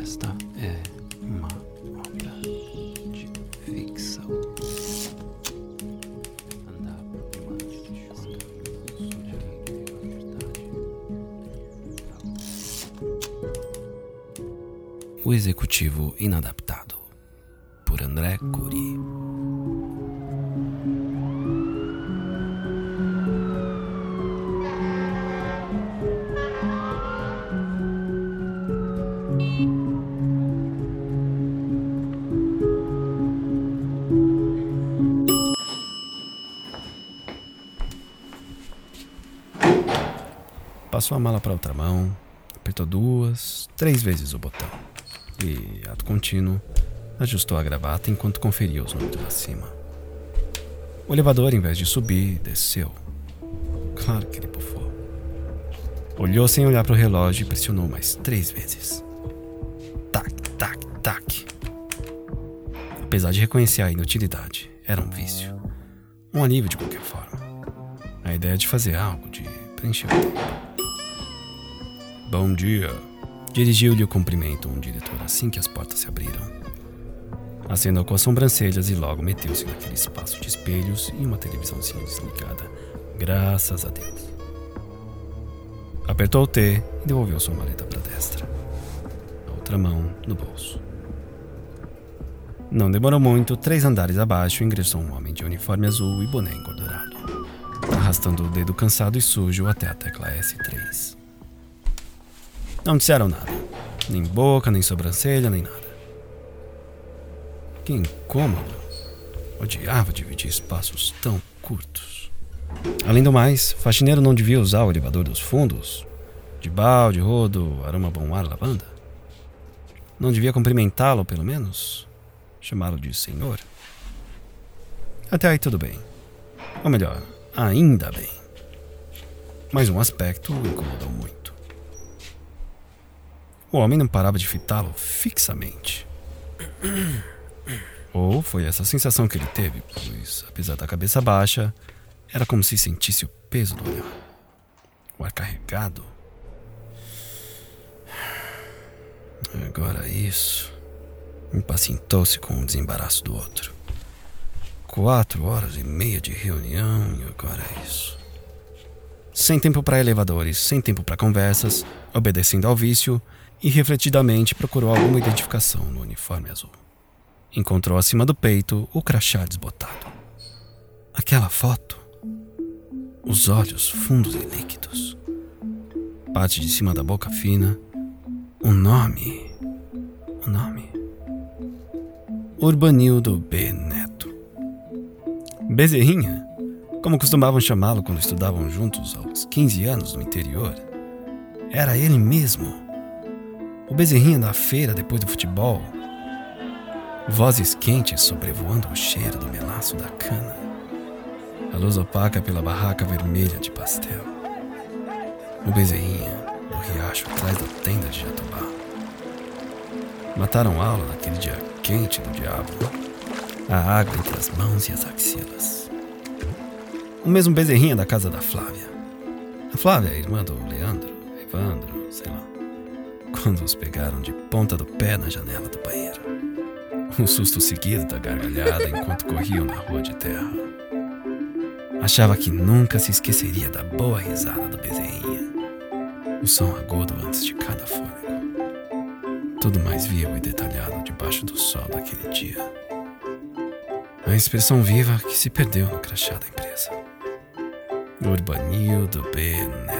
Esta é uma obra de ficção. Andar por quando alguém que viu a verdade. O Executivo Inadaptado, por André Cury. Passou a mala para outra mão, apertou duas, três vezes o botão. E, ato contínuo, ajustou a gravata enquanto conferia os números acima. O elevador, em vez de subir, desceu. Claro que ele bufou. Olhou sem olhar para o relógio e pressionou mais três vezes. Tac, tac, tac. Apesar de reconhecer a inutilidade, era um vício. Um alívio de qualquer forma. A ideia de fazer algo, de preencher o tempo. Bom dia. Dirigiu-lhe o cumprimento um diretor assim que as portas se abriram. Acenou com as sobrancelhas e logo meteu-se naquele espaço de espelhos e uma televisãozinha desligada. Graças a Deus. Apertou o T e devolveu sua maleta para a destra. A outra mão no bolso. Não demorou muito, três andares abaixo ingressou um homem de uniforme azul e boné engordurado, arrastando o dedo cansado e sujo até a tecla S3. Não disseram nada. Nem boca, nem sobrancelha, nem nada. Que incômodo. Odiava dividir espaços tão curtos. Além do mais, faxineiro não devia usar o elevador dos fundos? De balde, rodo, aroma bom ar, lavanda? Não devia cumprimentá-lo, pelo menos? Chamá-lo de senhor? Até aí tudo bem. Ou melhor, ainda bem. Mas um aspecto incomodou muito. O homem não parava de fitá-lo fixamente. Ou foi essa sensação que ele teve, pois, apesar da cabeça baixa, era como se sentisse o peso do olhar. O ar carregado. Agora isso. Impacientou-se com o desembaraço do outro. Quatro horas e meia de reunião e agora isso. Sem tempo para elevadores, sem tempo para conversas, obedecendo ao vício, e refletidamente procurou alguma identificação no uniforme azul. Encontrou acima do peito o crachá desbotado. Aquela foto. Os olhos fundos e líquidos. Parte de cima da boca fina. O nome. O nome. Urbanildo B. Neto. Bezerrinha, como costumavam chamá-lo quando estudavam juntos aos 15 anos no interior, era ele mesmo o bezerrinho da feira depois do futebol. Vozes quentes sobrevoando o cheiro do melaço da cana. A luz opaca pela barraca vermelha de pastel. O bezerrinha do riacho atrás da tenda de Jatobá. Mataram aula naquele dia quente do diabo. A água entre as mãos e as axilas. O mesmo bezerrinha da casa da Flávia. A Flávia, irmã do Leandro, Evandro, sei lá quando os pegaram de ponta do pé na janela do banheiro. Um susto seguido da gargalhada enquanto corriam na rua de terra. Achava que nunca se esqueceria da boa risada do bezerrinha. O som agudo antes de cada fôlego. Tudo mais vivo e detalhado debaixo do sol daquele dia. A expressão viva que se perdeu no crachá da empresa. Urbanildo B. Neto. Térreo.